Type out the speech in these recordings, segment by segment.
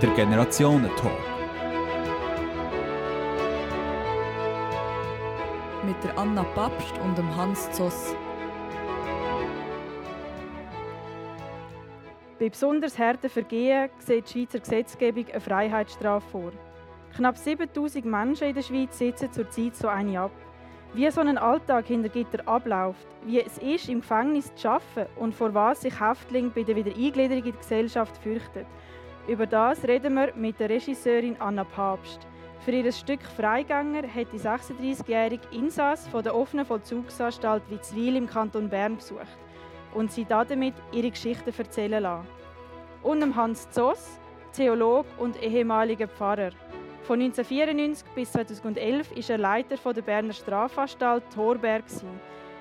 Der Generationentalk. Mit der Anna Papst und dem Hans Zoss. Bei besonders harten Vergehen sieht die Schweizer Gesetzgebung eine Freiheitsstrafe vor. Knapp 7000 Menschen in der Schweiz sitzen zurzeit so eine ab. Wie so ein Alltag hinter Gitter abläuft, wie es ist, im Gefängnis zu arbeiten und vor was sich Häftlinge bei der Wiedereingliederung in die Gesellschaft fürchten. Über das reden wir mit der Regisseurin Anna Papst. Für ihr Stück Freigänger hat die 36-jährige Insass von der offenen Vollzugsanstalt Witzwil im Kanton Bern besucht und sie damit ihre Geschichte erzählen lassen. Und Hans Zoss, Theolog und ehemaliger Pfarrer. Von 1994 bis 2011 war er Leiter der Berner Strafanstalt Thorberg.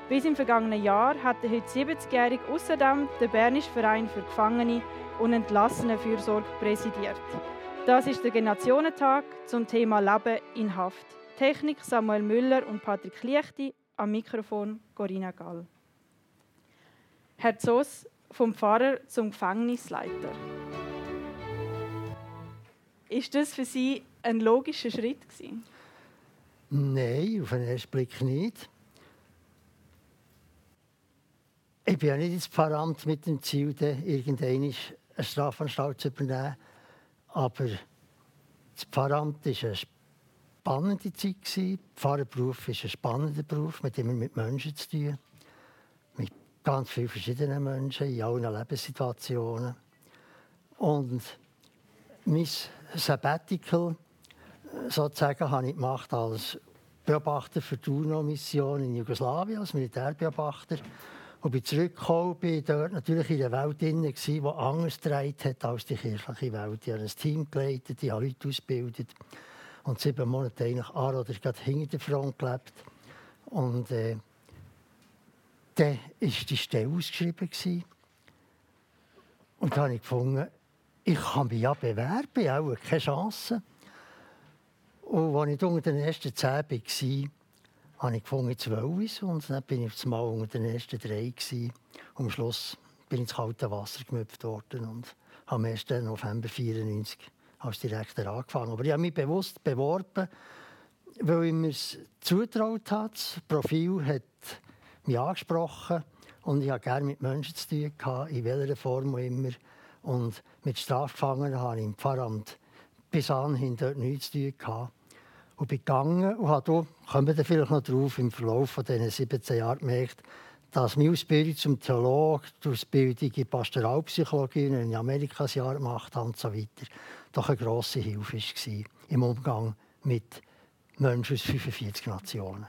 Bis im vergangenen Jahr hat der heute 70-Jährige außerdem den Bernischen Verein für Gefangene und Entlassene Fürsorge präsidiert. Das ist der Generationentag zum Thema Leben in Haft. Technik Samuel Müller und Patrick Liechti, am Mikrofon Corinna Gall. Herr Zoss, vom Pfarrer zum Gefängnisleiter. Ist das für Sie ein logischer Schritt gewesen? Nein, auf den ersten Blick nicht. Ich bin ja nicht ins Pfarramt mit dem Ziel, irgendeine eine Strafanstalt zu übernehmen. Aber das Pfarramt war eine spannende Zeit. Der Pfarrerberuf ist ein spannender Beruf, mit dem wir mit Menschen zu tun Mit ganz vielen verschiedenen Menschen in allen Lebenssituationen. Und mein Sabbatical sozusagen habe ich gemacht als Beobachter für die UNO-Mission in Jugoslawien, als Militärbeobachter. Und bin zurückgekommen, bin dort natürlich in der Welt drin, die anders gedreht hat als die kirchliche Welt. Ich habe ein Team geleitet, ich habe Leute ausgebildet und sieben Monate eigentlich an oder gerade hinter der Front gelebt. Und äh, dann war die Stelle ausgeschrieben. Gewesen. Und da habe ich gefunden, ich kann mich ja bewerben, ich auch keine Chance. Und als ich unter den ersten zehn war, habe ich gefunden, ich Und dann bin ich auf Mal unter den ersten drei. Gewesen. Und am Schluss bin ich ins kalte Wasser gemüpft worden und am 1. November 1994 als Direktor angefangen. Aber ich habe mich bewusst beworben, weil ich mir es zutraut habe. Das Profil hat mich angesprochen und ich habe gerne mit Menschen zu tun gehabt, in welcher Form auch immer. Und mit Strafgefangenen habe ich im Pfarramt bis anhin dort nichts zu tun gehabt. Und bin gegangen und habe hier, kommen wir vielleicht noch drauf, im Verlauf von diesen 17 Jahren gemerkt, dass meine Ausbildung zum Theologen, die Ausbildung in Pastoralpsychologie, in Amerika ein Jahr gemacht habe und so weiter, doch eine grosse Hilfe war im Umgang mit Menschen aus 45 Nationen.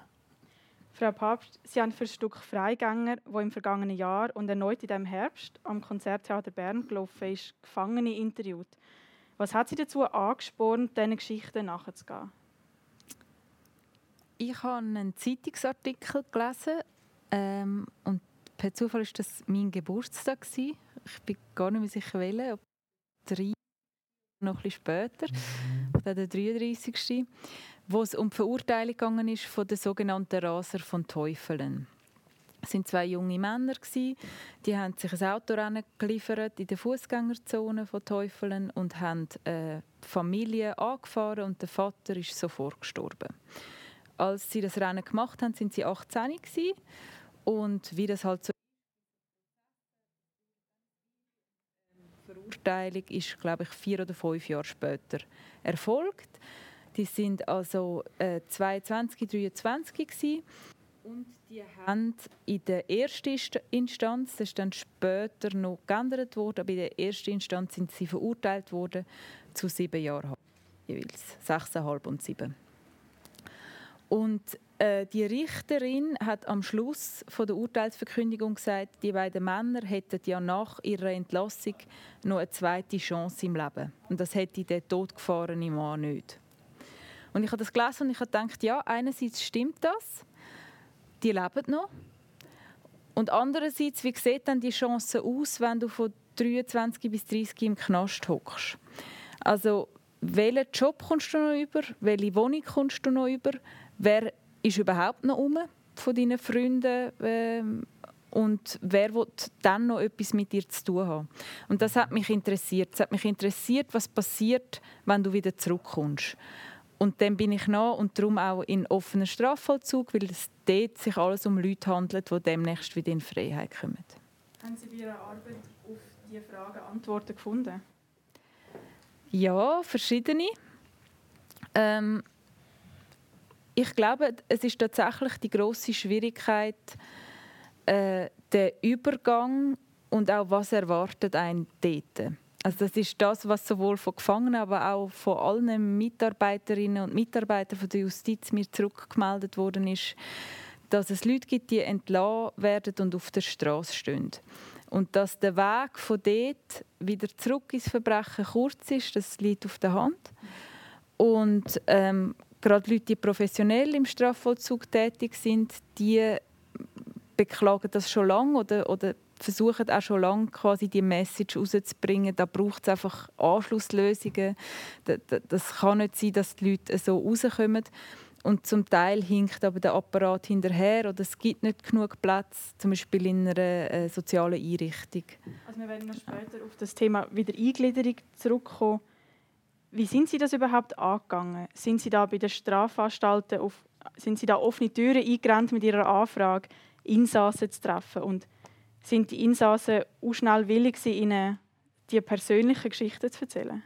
Frau Papst, Sie haben für das Stück Freigänger, wo im vergangenen Jahr und erneut in diesem Herbst am Konzerttheater Bern gelaufen ist, Gefangene interviewt. Was hat Sie dazu angespornt, diesen Geschichten nachzugehen? Ich habe einen Zeitungsartikel gelesen ähm, und per Zufall war das mein Geburtstag. Gewesen. Ich bin gar nicht mehr sicher, welcher, ob drei noch ein bisschen später, oder der 33. wo es um die Verurteilung gegangen ist von den sogenannten Raser von Teufeln. Es waren zwei junge Männer, die haben sich ein Autorennen geliefert in der Fußgängerzone von Teufeln und haben eine Familie angefahren und der Vater ist sofort gestorben. Als sie das Rennen gemacht haben, sind sie 18 gewesen. und wie das halt so Verurteilung ist, glaube ich, vier oder fünf Jahre später erfolgt. Die sind also äh, 22, 23 gewesen. und die haben in der ersten Instanz, das ist dann später noch geändert worden, aber in der ersten Instanz sind sie verurteilt worden zu sieben Jahren jeweils, sechseinhalb und sieben. Und äh, die Richterin hat am Schluss von der Urteilsverkündigung gesagt, die beiden Männer hätten ja nach ihrer Entlassung noch eine zweite Chance im Leben. Und das hätte der totgefahrene Mann nicht. Und ich habe das gelesen und ich habe gedacht, ja, einerseits stimmt das, die leben noch. Und andererseits, wie sieht dann die Chance aus, wenn du von 23 bis 30 im Knast hockst? Also, welchen Job kommst du noch über? Welche Wohnung kommst du noch über? Wer ist überhaupt noch um von deinen Freunden? Ähm, und wer will dann noch etwas mit dir zu tun haben. Und das hat mich interessiert. Es hat mich interessiert, was passiert, wenn du wieder zurückkommst. Und dann bin ich noch und darum auch in offenen Strafvollzug, weil es dort sich alles um Leute handelt, die demnächst wieder in Freiheit kommen. Haben Sie bei Ihrer Arbeit auf diese Fragen Antworten gefunden? Ja, verschiedene. Ähm, ich glaube, es ist tatsächlich die große Schwierigkeit, äh, der Übergang und auch was erwartet einen dort. Also das ist das, was sowohl von Gefangenen, aber auch von allen Mitarbeiterinnen und Mitarbeitern von der Justiz mir zurückgemeldet worden ist, dass es Leute gibt, die entlassen werden und auf der Straße stehen. Und dass der Weg von dort wieder zurück ins Verbrechen kurz ist, das liegt auf der Hand. Und ähm, gerade Leute, die professionell im Strafvollzug tätig sind, die beklagen das schon lange oder, oder versuchen auch schon lange quasi die Message rauszubringen. Da braucht es einfach Anschlusslösungen. Das kann nicht sein, dass die Leute so rauskommen. Und zum Teil hinkt aber der Apparat hinterher oder es gibt nicht genug Platz, zum Beispiel in einer äh, sozialen Einrichtung. Also wir werden noch später auf das Thema Wiedereingliederung zurückkommen. Wie sind Sie das überhaupt angegangen? Sind Sie da bei den Strafanstalten auf, sind Sie da offene Türen eingerannt mit Ihrer Anfrage, Insassen zu treffen? Und sind die Insassen auch schnell willig, Ihnen die persönlichen Geschichten zu erzählen?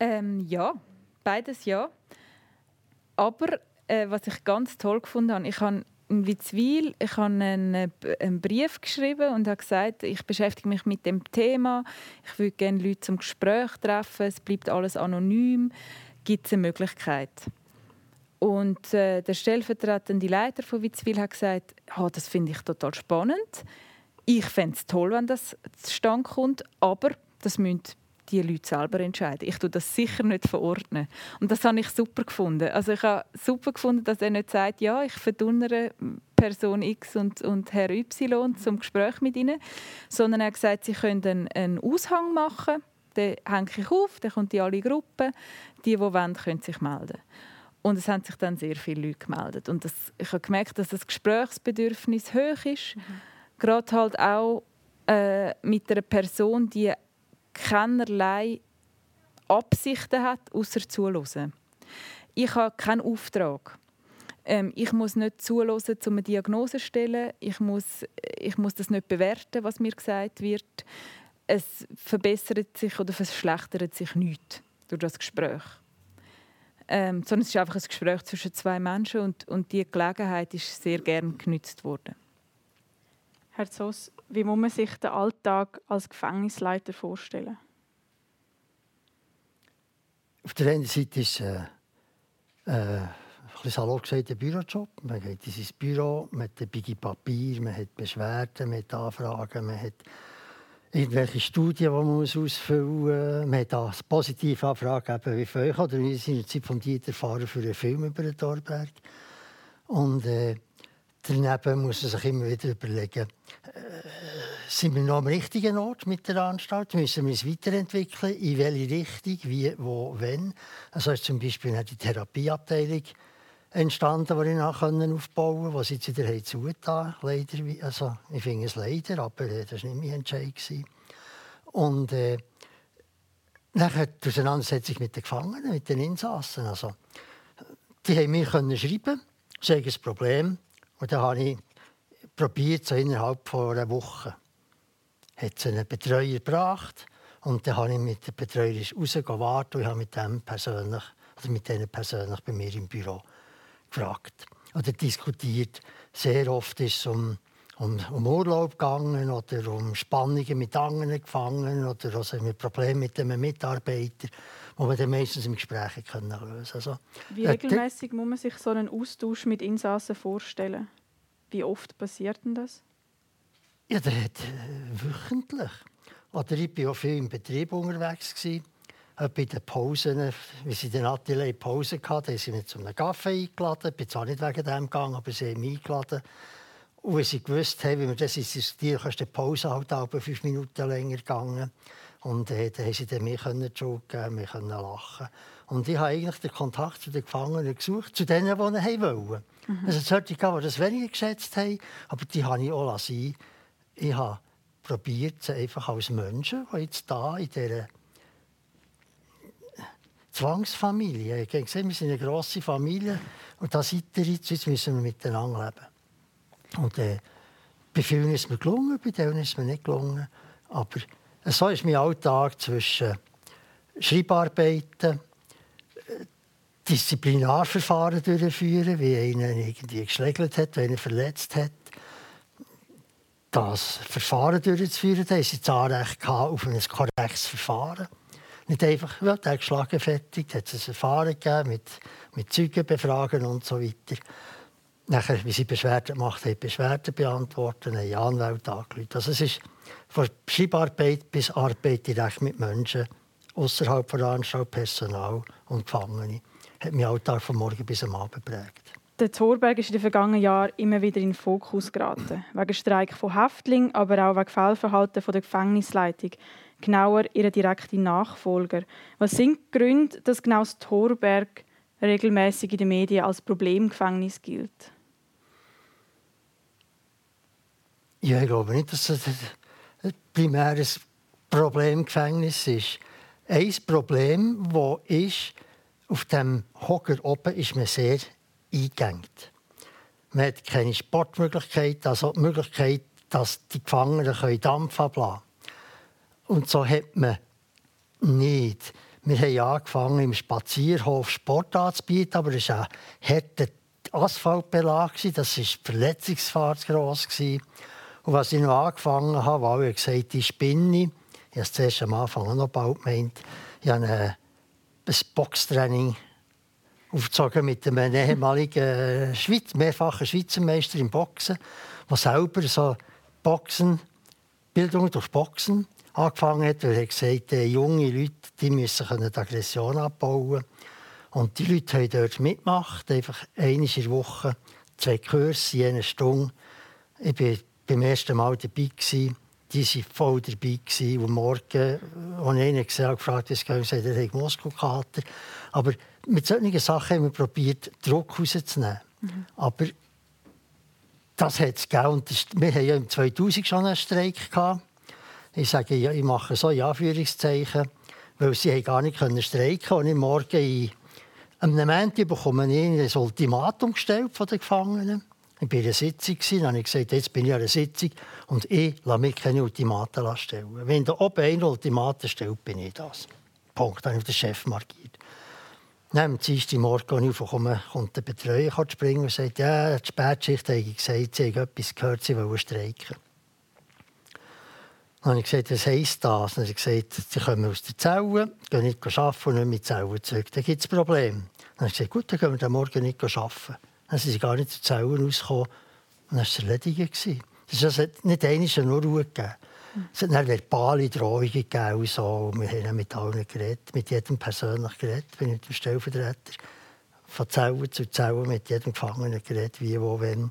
Ähm, ja, beides ja. Aber äh, was ich ganz toll gefunden habe, ich habe in Witzwil ich habe einen, äh, einen, Brief geschrieben und habe gesagt, ich beschäftige mich mit dem Thema, ich würde gerne Leute zum Gespräch treffen, es bleibt alles anonym, gibt es eine Möglichkeit? Und äh, der stellvertretende Leiter von Witzwil hat gesagt, oh, das finde ich total spannend. Ich fände es toll, wenn das zustande kommt, aber das müssen die Leute selber entscheiden. Ich tue das sicher nicht verordnen. Und das habe ich super gefunden. Also ich habe super gefunden, dass er nicht sagt, ja, ich verdonnere Person X und, und Herr Y zum Gespräch mit ihnen, sondern er hat gesagt, sie können einen, einen Aushang machen, den hänge ich auf, dann kommt die alle Gruppen, die, die wollen, können sich melden. Und es haben sich dann sehr viele Leute gemeldet. Und das, ich habe gemerkt, dass das Gesprächsbedürfnis hoch ist. Mhm. Gerade halt auch äh, mit einer Person, die keinerlei Absichten hat, außer zuhören. Ich habe keinen Auftrag. Ähm, ich muss nicht zuhören, um eine Diagnose zu stellen. Ich muss, ich muss das nicht bewerten, was mir gesagt wird. Es verbessert sich oder verschlechtert sich nichts durch das Gespräch. Ähm, sondern es ist einfach ein Gespräch zwischen zwei Menschen und, und die Gelegenheit ist sehr gern genützt worden. Herr Zoss, wie muss man sich den Alltag als Gefängnisleiter vorstellen? Auf der einen Seite ist äh, äh, ein salopp gesagt, ein Bürojob. Man geht in sein Büro, man hat ein Biggie Papier, man hat Beschwerden, man hat Anfragen, man hat irgendwelche Studien, die man ausfüllen muss. Man hat eine positive Anfrage eben wie für euch. Oder wir sind Zeit von Dieter Fahrer für einen Film über den Torberg. Und äh, daneben muss man sich immer wieder überlegen, äh, sind wir noch am richtigen Ort mit der Anstalt? Müssen wir uns weiterentwickeln? In welche Richtung? Wie, wo, wenn? Also ist zum Beispiel die Therapieabteilung entstanden, die ich nachher aufbauen konnte, die jetzt wieder zugetan Leider, also ich finde es leider, aber äh, das war nicht mein Entscheid. Und äh, nachher die Auseinandersetzung mit den Gefangenen, mit den Insassen. Also, die haben mir können schreiben, das ist ein Problem. Und dann habe ich probiert, so innerhalb von einer Woche. Hat einen Betreuer gebracht und dann habe ich mit dem Betreuer rausgewartet und ich habe mit dem persönlich, also mit denen persönlich bei mir im Büro gefragt oder diskutiert. Sehr oft ist es um, um, um Urlaub gegangen oder um Spannungen mit anderen Gefangenen oder also mit Problemen mit einem Mitarbeiter, die man dann meistens im Gespräch lösen können. Also, Wie äh, regelmäßig äh, muss man sich so einen Austausch mit Insassen vorstellen? Wie oft passiert denn das? Ja, der hat äh, wöchentlich. Oder ich war auch viel im Betrieb unterwegs. Gewesen bei den Pausen, wie sie den Atelier Pause hatten, haben sie mich zu einem Kaffee eingeladen. Ich bin zwar nicht wegen dem gegangen, aber sie haben mich eingeladen. Und wenn sie gewusst haben, wie wir das diskutieren, kannst du die Pause halt auch fünf Minuten länger gegangen. Und äh, dann konnten sie mir die Schuld geben, wir konnten lachen. Und ich habe eigentlich den Kontakt zu den Gefangenen gesucht, zu denen, die ihn wollten. Mhm. Also es sollte die das weniger geschätzt haben, aber die habe ich auch lassen. Ich habe probiert, sie einfach als Menschen, die jetzt da in dieser Zwangsfamilie, ich habe gesehen, wir sind eine grosse Familie und da seid ihr jetzt, jetzt müssen wir miteinander leben. Und äh, bei vielen ist es mir gelungen, bei denen ist es mir nicht gelungen. Aber so ist mein Alltag zwischen Schreibarbeiten, Disziplinarverfahren durchführen, wie einer irgendwie geschlägelt hat, wie einer verletzt hat. Das Verfahren durchzuführen, da ist jetzt Anrecht auf ein korrektes Verfahren. Nicht einfach, ja, der geschlagen fertig, hat es ein Verfahren gegeben mit, mit Zeugen befragen und so weiter. Nachher, wie sie Beschwerden gemacht haben, Beschwerden beantworten, haben Anwälte angerufen. Also es ist von Schreibarbeit bis Arbeit direkt mit Menschen außerhalb der Anstalt, Personal und Gefangene hat mein Alltag von morgen bis am Abend geprägt. Der Thorberg ist in den vergangenen Jahren immer wieder in den Fokus geraten. Wegen Streik von Häftlingen, aber auch wegen Fehlverhalten der Gefängnisleitung. Genauer ihre direkten Nachfolger. Was sind die Gründe, dass genau das Thorberg regelmäßig in den Medien als Problemgefängnis gilt? Ja, ich glaube nicht, dass es ein primäres Problemgefängnis ist. Ein Problem, das ist, auf dem Hocker oben ist man sehr eingegangen. Man hat keine Sportmöglichkeit, also die Möglichkeit, dass die Gefangenen Dampf ablassen können. Und so hat man nicht. Wir haben angefangen, im Spazierhof Sport anzubieten, aber es war ein harter Asphaltbelag. Das war die Verletzungsgefahr gross. Und was ich noch angefangen habe, weil ich gesagt ich spinne, ich. Habe es zuerst am Anfang noch bald gemeint, ich habe ein Boxtraining aufgezogen mit einem ehemaligen Schweiz, mehrfachen Schweizer Meister im Boxen, der selber so Boxen, Bildung durch Boxen angefangen hat, er gesagt hat, junge Leute die müssen die Aggression abbauen. Und die Leute haben dort mitgemacht, einfach einmal in der Woche, zwei Kurse, eine Stunde. Ich war beim ersten Mal dabei. Gewesen die waren voll dabei. Gewesen. Und morgen, als ich ihn gesehen habe, gefragt, wie es geht, gesagt, er hat Muskelkater. Aber mit solchen Sachen haben wir probiert, Druck rauszunehmen. Mhm. Aber das hat es gegeben. Wir hatten ja im 2000 schon einen Streik. Gehabt. Ich sage, ja, ich mache so in Anführungszeichen, weil sie gar nicht können streiken konnten. Und morgen in, am Moment bekomme ich ein Ultimatum gestellt von den Gefangenen. Ich war in einer Sitzung, dann habe ich gesagt, jetzt bin ich an einer Sitzung und ich lasse mich keine Ultimaten stellen. Wenn da oben ein Ultimatum stellt, bin ich das. Punkt, dann habe ich den Chef markiert. Dann am Dienstag Morgen, als ich aufkomme, kommt der Betreuer springen und sagt, ja, die Spätschicht habe ich gesagt, sie haben etwas gehört, sie wollen streiken. Dann habe ich gesagt, was heisst das? Dann habe ich gesagt, sie kommen aus der Zelle, gehen nicht arbeiten und nicht mit der Zelle zurück. Dann gibt es ein Problem. Dann habe ich gesagt, gut, dann können wir morgen nicht arbeiten. Dann sind sie gar nicht zu Zellen rausgekommen. Und dann war es erledigt. Es hat nicht einmal nur Ruhe gegeben. Es hat dann verbale Drohungen gegeben. Und so. wir haben mit allen geredet, mit jedem persönlich geredet. Ich bin mit dem Stellvertreter von Zellen zu Zellen mit jedem Gefangenen geredet, wie, wo, wenn.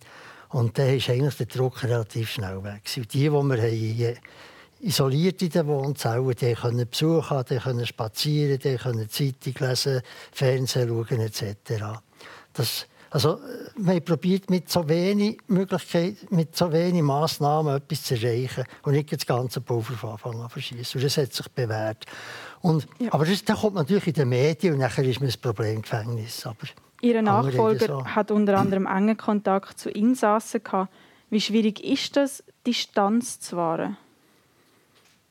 Und dann ist eigentlich der Druck relativ schnell weg. Und die, die wir haben, isoliert in den Wohnzellen, die können Besuch haben, die können spazieren, die können Zeitung lesen, Fernsehen schauen etc. Das also, wir haben probiert, mit so wenig Möglichkeiten, mit so wenig Massnahmen etwas zu erreichen und nicht das ganze Pulver von Anfang an verschießen. das hat sich bewährt. Und, ja. Aber das, das kommt natürlich in den Medien und nachher ist man ein Problemgefängnis. Aber Ihr Nachfolger so. hat unter anderem engen Kontakt zu Insassen gehabt. Wie schwierig ist das, Distanz zu wahren?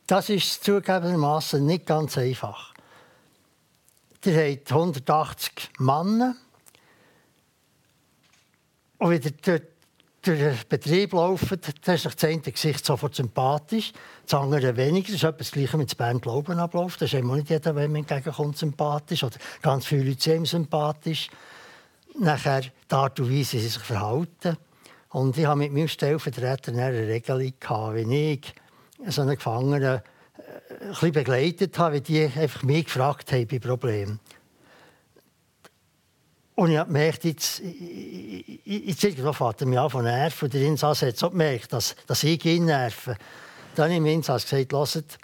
Das ist zugegebenermaßen nicht ganz einfach. Ihr habt 180 Männer und wieder durch, durch den Betrieb laufen, dann ist das eine Gesicht sofort sympathisch, das andere weniger. Das ist etwas Gleiche mit Bern Glauben abläuft. Das ist immer nicht jeder, wenn man entgegenkommt, sympathisch. Oder ganz viele Leute sind sympathisch. Nachher die Art und Weise, wie sie sich verhalten. Und ich habe mit meinem Stellvertreter eine Regelung, wie ich so einen Gefangenen äh, ein bisschen begleitet habe, wie die einfach mich gefragt haben bei Problemen. Und ich habe gemerkt, jetzt, jetzt irgendwo fährt er mich an von nerven. Der Insasse hat so gemerkt, dass, dass ich ihn nerve. Dann habe ich dem Insasse gesagt, hört,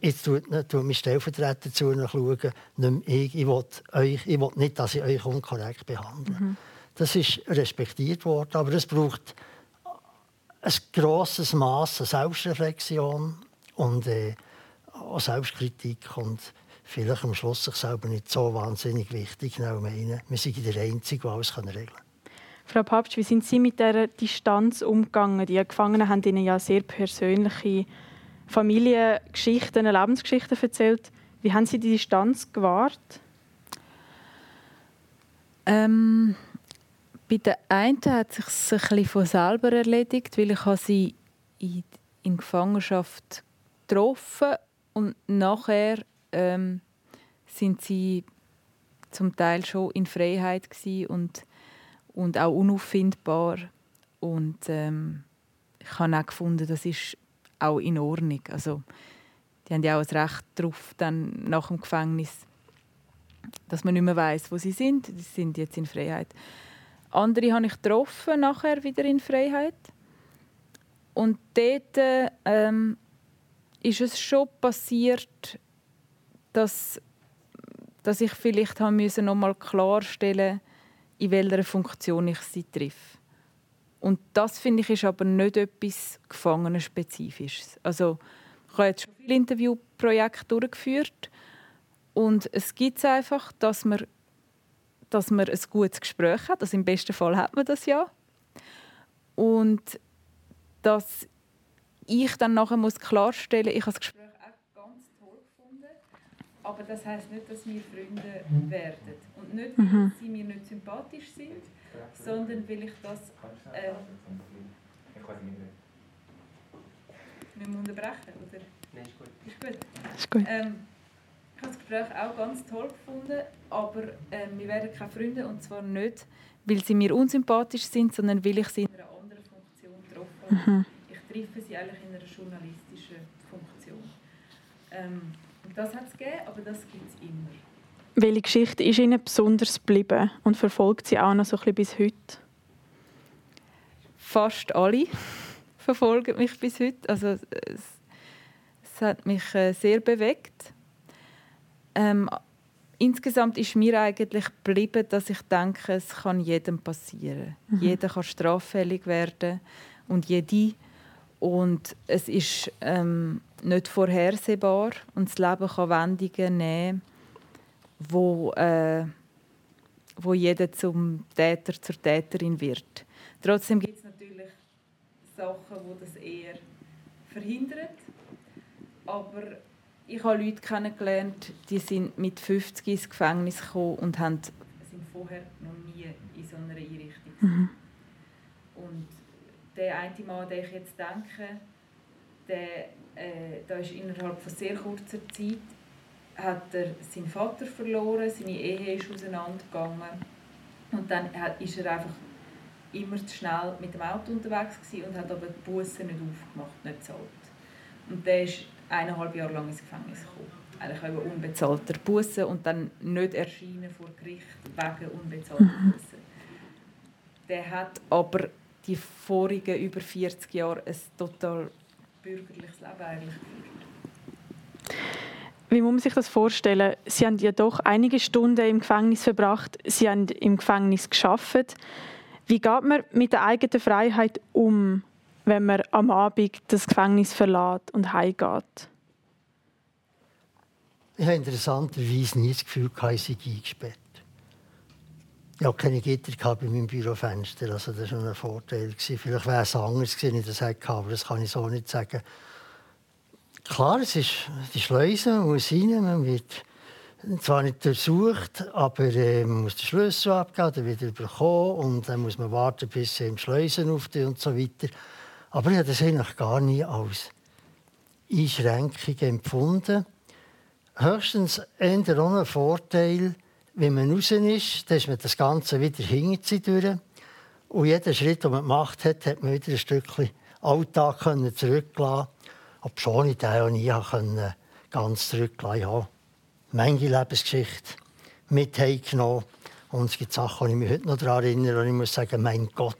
jetzt tut, tut mein Stellvertreter zu euch schauen, nicht ich. Ich will, euch, ich will nicht, dass ich euch unkorrekt behandle. Mhm. Das ist respektiert worden, aber es braucht ein grosses Maß an Selbstreflexion und äh, auch Selbstkritik und vielleicht am Schluss sich selber nicht so wahnsinnig wichtig meinen, wir sind der Einzige, der alles regeln kann. Frau Papst, wie sind Sie mit dieser Distanz umgegangen? Die Gefangenen haben Ihnen ja sehr persönliche Familiengeschichten, Lebensgeschichten erzählt. Wie haben Sie die Distanz gewahrt? Ähm, bei der einen hat sich es ein bisschen von selber erledigt, weil ich sie in, in Gefangenschaft getroffen und nachher ähm, sind sie zum Teil schon in Freiheit und, und auch unauffindbar und ähm, ich habe auch gefunden, das ist auch in Ordnung. Also, die haben ja auch ein Recht darauf, dann nach dem Gefängnis, dass man nicht mehr weiß, wo sie sind. Sie sind jetzt in Freiheit. Andere habe ich getroffen, nachher wieder in Freiheit. Und dort ähm, ist es schon passiert, dass, dass ich vielleicht haben müssen noch mal klarstellen in welcher Funktion ich sie treffe. Und das finde ich ist aber nicht etwas Gefangenenspezifisches. Also ich habe jetzt schon viele Interviewprojekte durchgeführt und es gibt einfach, dass man dass man ein gutes Gespräch hat. Also Im besten Fall hat man das ja. Und dass ich dann nachher muss klarstellen ich habe das Gespräch auch ganz toll gefunden, aber das heisst nicht, dass wir Freunde werden. Und nicht, weil mhm. sie mir nicht sympathisch sind, sondern weil ich das... Äh, Müssen wir unterbrechen, oder? Nein, ist gut. Ist gut? Ist gut. Ähm, ich habe das Gespräch auch ganz toll gefunden, aber äh, wir werden keine Freunde und zwar nicht, weil sie mir unsympathisch sind, sondern weil ich sie in einer anderen Funktion getroffen habe. Mhm. Ich treffe sie eigentlich in einer journalistischen Funktion. Ähm, und das hat es gegeben, aber das gibt es immer. Welche Geschichte ist Ihnen besonders geblieben und verfolgt Sie auch noch so ein bisschen bis heute? Fast alle verfolgen mich bis heute. Also, es, es hat mich äh, sehr bewegt ähm, insgesamt ist mir eigentlich geblieben, dass ich denke, es kann jedem passieren. Mhm. Jeder kann straffällig werden und jede. Und es ist ähm, nicht vorhersehbar und das Leben kann Wendungen nehmen, wo, äh, wo jeder zum Täter, zur Täterin wird. Trotzdem gibt es natürlich Sachen, die das eher verhindern. Aber ich habe Leute kennengelernt, die sind mit 50 ins Gefängnis gekommen und haben, sind vorher noch nie in so einer Einrichtung. Mhm. Und der eine Mann, an den ich jetzt denke, der, äh, da ist innerhalb von sehr kurzer Zeit hat er seinen Vater verloren, seine Ehe ist auseinandergegangen und dann ist er einfach immer zu schnell mit dem Auto unterwegs und hat aber die Busse nicht aufgemacht, nicht gezahlt. Und der ist eineinhalb Jahre lang ins Gefängnis gekommen. Eigentlich wegen unbezahlter Bussen und dann nicht erscheinen vor Gericht wegen unbezahlter mhm. Bussen. Der hat aber die vorigen über 40 Jahre ein total bürgerliches Leben eigentlich geführt. Wie muss man sich das vorstellen? Sie haben ja doch einige Stunden im Gefängnis verbracht. Sie haben im Gefängnis geschafft. Wie geht man mit der eigenen Freiheit um? wenn man am Abend das Gefängnis verlässt und heimgeht? Ich habe interessanterweise nie das Gefühl, ich sei eingesperrt. Hatte keine Gitter bei meinem Bürofenster. Also das war ein Vorteil. Vielleicht wäre es anders wenn ich das hätte, aber das kann ich so nicht sagen. Klar, es ist die Schleuse, man muss rein, man wird zwar nicht durchsucht, aber äh, man muss den Schlüssel abgeben, dann wieder bekommen und dann muss man warten, bis sie im Schleusen aufstehen und so weiter. Aber ich habe das eigentlich gar nie als Einschränkung empfunden. Höchstens eher auch ein Vorteil, wenn man raus ist, dann ist man das Ganze wieder hinter sich durch. Und jeden Schritt, den man gemacht hat, hat man wieder ein Stückchen Alltag zurücklassen Ob schon ich den auch nie können, ganz zurücklassen ja. Manche Lebensgeschichte mit heimgenommen. Und es gibt Sachen, die ich mich heute noch daran erinnere, und ich muss sagen, mein Gott,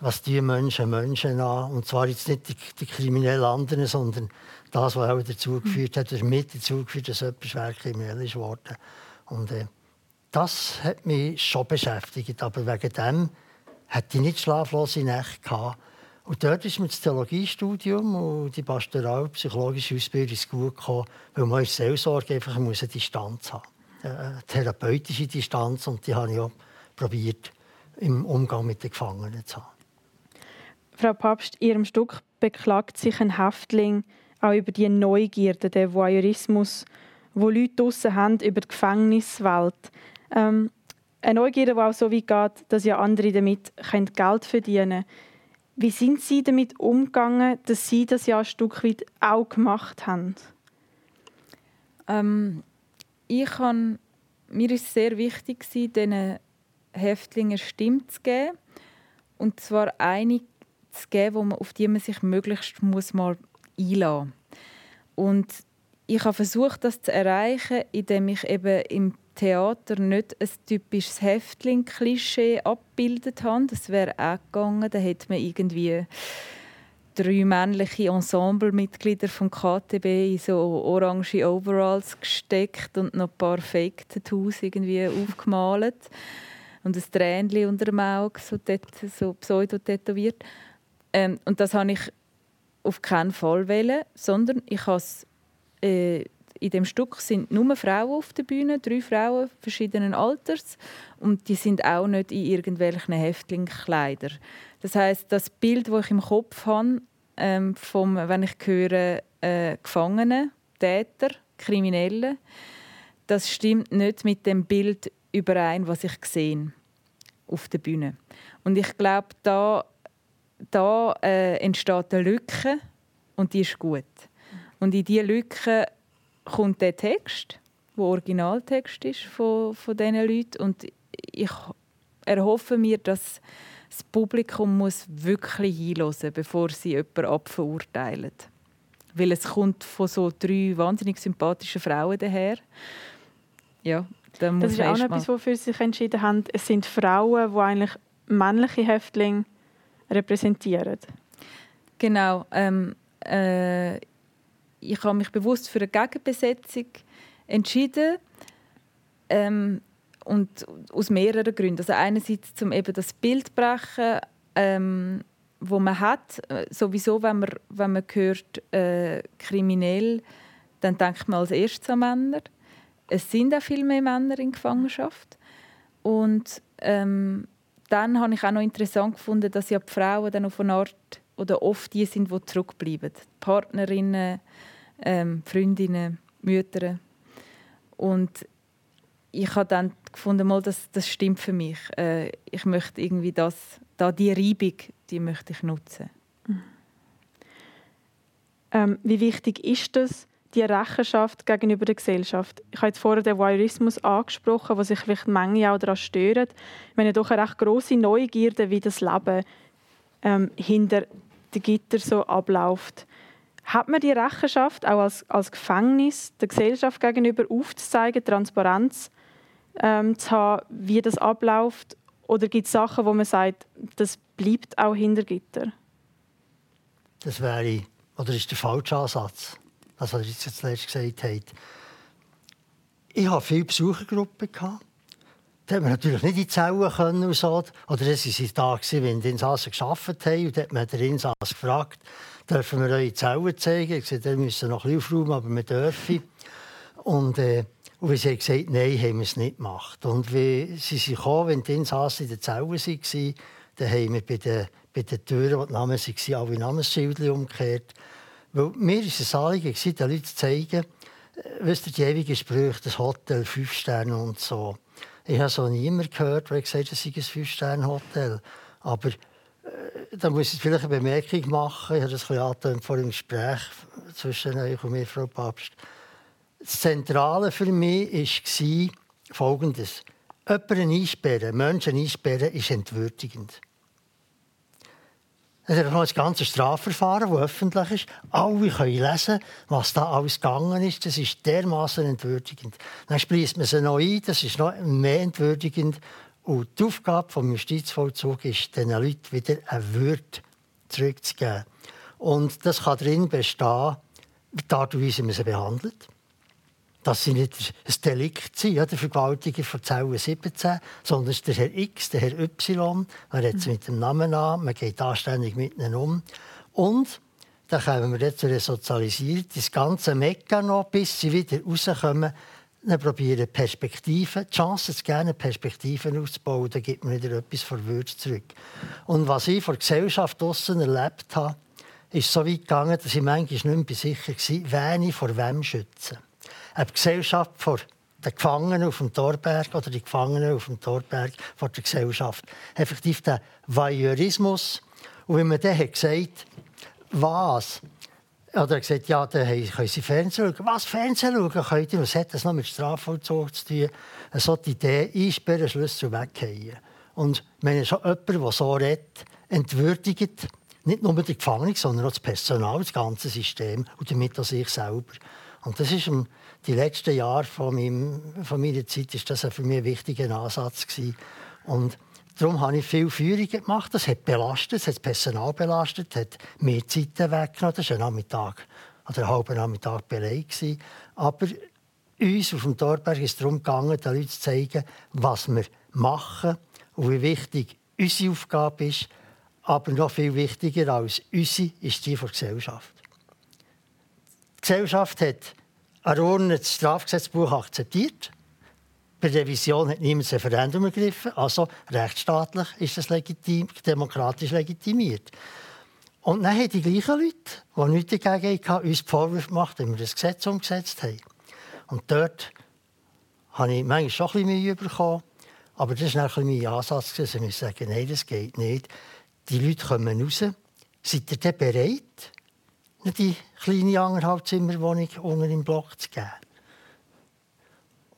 was die Menschen Menschen an. Und zwar jetzt nicht die, die kriminellen anderen, sondern das, was auch dazu geführt hat, oder mit dazu geführt, dass jemand schwer kriminell ist worden. Und äh, das hat mich schon beschäftigt. Aber wegen dem hatte ich nicht schlaflose Nächte. Und dort ist mir das Theologiestudium und die pastoral-psychologische Ausbildung gut gekommen, weil man in Seelsorge einfach eine Distanz haben muss. Eine therapeutische Distanz. Und die habe ich auch probiert, im Umgang mit den Gefangenen zu haben. Frau Papst, in Ihrem Stück beklagt sich ein Häftling auch über die Neugierde, den Voyeurismus, wo Leute draussen haben über die Gefängniswelt. Ähm, eine Neugierde, die auch so weit geht, dass ja andere damit Geld verdienen können. Wie sind Sie damit umgegangen, dass Sie das ja ein Stück weit auch gemacht haben? Ähm, ich kann, mir ist sehr wichtig, diesen Häftlingen Stimme zu geben. Und zwar eine zu geben, auf die man sich möglichst muss mal einlassen muss. Und ich habe versucht, das zu erreichen, indem ich eben im Theater nicht ein typisches Häftling-Klischee abgebildet habe. Das wäre auch gegangen. Da hätte man irgendwie drei männliche Ensemblemitglieder vom KTB in so orange Overalls gesteckt und noch ein paar Fake-Tattoos irgendwie aufgemalt und ein Tränchen unter dem Auge so, so pseudo-tätowiert. Ähm, und das habe ich auf keinen Fall wählen, sondern ich habe äh, in dem Stück sind nur Frauen auf der Bühne, drei Frauen verschiedenen Alters und die sind auch nicht in irgendwelchen Häftlingskleidern. Das heißt, das Bild, das ich im Kopf habe, ähm, vom, wenn ich höre äh, Gefangene, Täter, Kriminelle, das stimmt nicht mit dem Bild überein, was ich sehe auf der Bühne. Und ich glaube, da da äh, entsteht eine Lücke und die ist gut. Und in diese Lücke kommt der Text, der Originaltext ist von, von diesen Leuten. Und ich erhoffe mir, dass das Publikum muss wirklich hinhören bevor sie jemanden abverurteilen. Weil es kommt von so drei wahnsinnig sympathischen Frauen daher. Ja, da das ist auch etwas, wofür sie sich entschieden haben. Es sind Frauen, die eigentlich männliche Häftlinge repräsentieren. Genau. Ähm, äh, ich habe mich bewusst für eine Gegenbesetzung entschieden. Ähm, und aus mehreren Gründen. Also einerseits zum eben das Bild brechen, ähm, wo man hat. Sowieso, wenn man, wenn man hört, äh, kriminell, dann denkt man als erstes an Männer. Es sind auch viel mehr Männer in Gefangenschaft. Und ähm, dann habe ich auch noch interessant gefunden, dass ja die Frauen dann auf eine Art oder oft die sind, die zurückbleiben. Partnerinnen, ähm, Freundinnen, Mütter. Und ich habe dann gefunden, mal, das, das stimmt für mich. Äh, ich möchte irgendwie das, da die Reibung, die möchte ich nutzen. Ähm, wie wichtig ist das, die Rechenschaft gegenüber der Gesellschaft. Ich habe jetzt vorher den Voyeurismus angesprochen, wo sich vielleicht manche auch daran stören. Wenn ja doch eine recht grosse Neugierde, wie das Leben ähm, hinter den Gitter so abläuft. Hat man die Rechenschaft auch als, als Gefängnis der Gesellschaft gegenüber aufzuzeigen, Transparenz ähm, zu haben, wie das abläuft? Oder gibt es Sachen, wo man sagt, das bleibt auch hinter Gitter? Das wäre, oder ist der falsche Ansatz das, was jetzt zuletzt gesagt habt. Ich hatte viele Besuchergruppen. Da hat man natürlich nicht in die Zellen können und so. Oder es waren da, wenn die Insassen gearbeitet haben. Und dann hat man den Insassen gefragt, dürfen wir eure Zellen zeigen? Ich sagte, wir müssen noch ein bisschen aufräumen, aber wir dürfen. Und, äh, und sie haben gesagt, nein, haben wir es nicht gemacht. Und wie sie sind gekommen, wenn die Insassen in den Zellen waren, dann haben wir bei den, bei den Türen, die die Namen waren, alle Namensschilder umgekehrt. Weil mir war es ein Anliegen, den Leuten zu zeigen, äh, wisst ihr, die ewigen Sprüche, das Hotel, fünf Sterne und so. Ich habe so niemand gehört, der gesagt hat, es sei ein Fünf-Sterne-Hotel. Aber da muss ich vielleicht eine Bemerkung machen. Ich habe das ein vor dem Gespräch zwischen euch und mir, Frau Papst. Das Zentrale für mich war Folgendes. Jemanden einsperren, Menschen einsperren, ist entwürdigend. Es ist noch das ganze Strafverfahren, das öffentlich ist. Alle können lesen, was da alles gegangen ist. Das ist dermaßen entwürdigend. Dann spliesst man sie noch ein, das ist noch mehr entwürdigend. Und die Aufgabe des Justizvollzugs ist, diesen Leuten wieder eine Würde zurückzugeben. Und das kann darin bestehen, die Art und Weise, wie man sie behandelt. Dass sie nicht ein Delikt sind, ja, der Vergewaltiger von Zelle 17, sondern es ist der Herr X, der Herr Y. Man redet mit dem Namen an, man geht anständig mit ihnen um. Und dann kommen wir jetzt zur Resozialisierung. Das ganze Mechanismus, bis sie wieder rauskommen, dann probieren Perspektiven, die Chance zu gerne Perspektiven aufzubauen, dann gibt man wieder etwas von Würde zurück. Und was ich von der Gesellschaft draussen erlebt habe, ist so weit gegangen, dass ich manchmal nicht mehr sicher war, wen ich vor wem schützen. Ob die Gesellschaft vor den Gefangenen auf dem Torberg oder die Gefangenen auf dem Torberg vor der Gesellschaft. Effektiv der Voyeurismus. Und wenn man dann hat gesagt was? Oder er gesagt, ja, dann können Sie Fernsehen schauen. Was, Fernsehen schauen könnt ihr? Was hat das noch mit Strafvollzug zu tun? So die Idee, einsperren, Schlüssel weggehen. Und wenn schon jemand, der so redet, entwürdigt nicht nur die Gefangenen, sondern auch das Personal, das ganze System und damit auch sich selber. Und das ist die letzten Jahre von, meinem, von meiner Zeit ist das für mich ein wichtiger Ansatz gewesen. Und darum habe ich viel Führungen gemacht. Das hat belastet, das hat das Personal belastet, hat mehr Zeit weggenommen. Das war ein Nachmittag oder ein halber Nachmittag Beleg. Aber uns auf dem Torberg ist es darum gegangen, den Leuten zu zeigen, was wir machen und wie wichtig unsere Aufgabe ist, aber noch viel wichtiger als unsere ist die der Gesellschaft. Die Gesellschaft hat ein ordentliches Strafgesetzbuch akzeptiert. Bei der Revision hat niemand ein Referendum ergriffen. Also rechtsstaatlich ist das legitim, demokratisch legitimiert. Und dann haben die gleichen Leute, die nichts dagegen hatten, uns Vorwürfe gemacht, wenn wir das Gesetz umgesetzt haben. Und dort habe ich manchmal schon ein bisschen Mühe bekommen. Aber das war ein mein Ansatz, dass wir sagen, nein, das geht nicht die Leute kommen raus. Seid ihr denn bereit, die kleine Anderthalbzimmerwohnung unten im Block zu geben?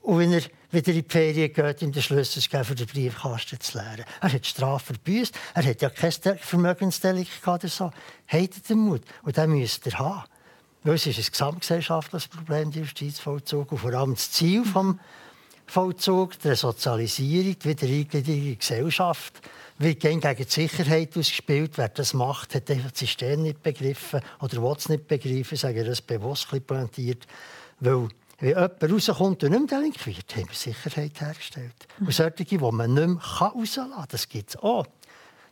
Und wenn er wieder in die Ferien geht, ihm den Schlüssel zu geben, für den Briefkasten zu leeren. Er hat Strafe verbüßt. Er hat ja kein Vermögensdelikt oder so. Habt den Mut? Und den müsst ihr haben. Weil es ist ein gesamtgesellschaftliches Problem, der Justizvollzug. Und vor allem das Ziel des Vollzugs, die Resozialisierung, die Wiedereingliederung in die Gesellschaft, wird gegen die Sicherheit ausgespielt. Wer das macht, hat das System nicht begriffen oder will es nicht begreifen. Ich sage das bewusst pointiert. Weil, wenn jemand rauskommt und nicht mehr delinquiert, haben wir Sicherheit hergestellt. Mhm. Und solche, die man nicht mehr rauslassen kann, das gibt es auch.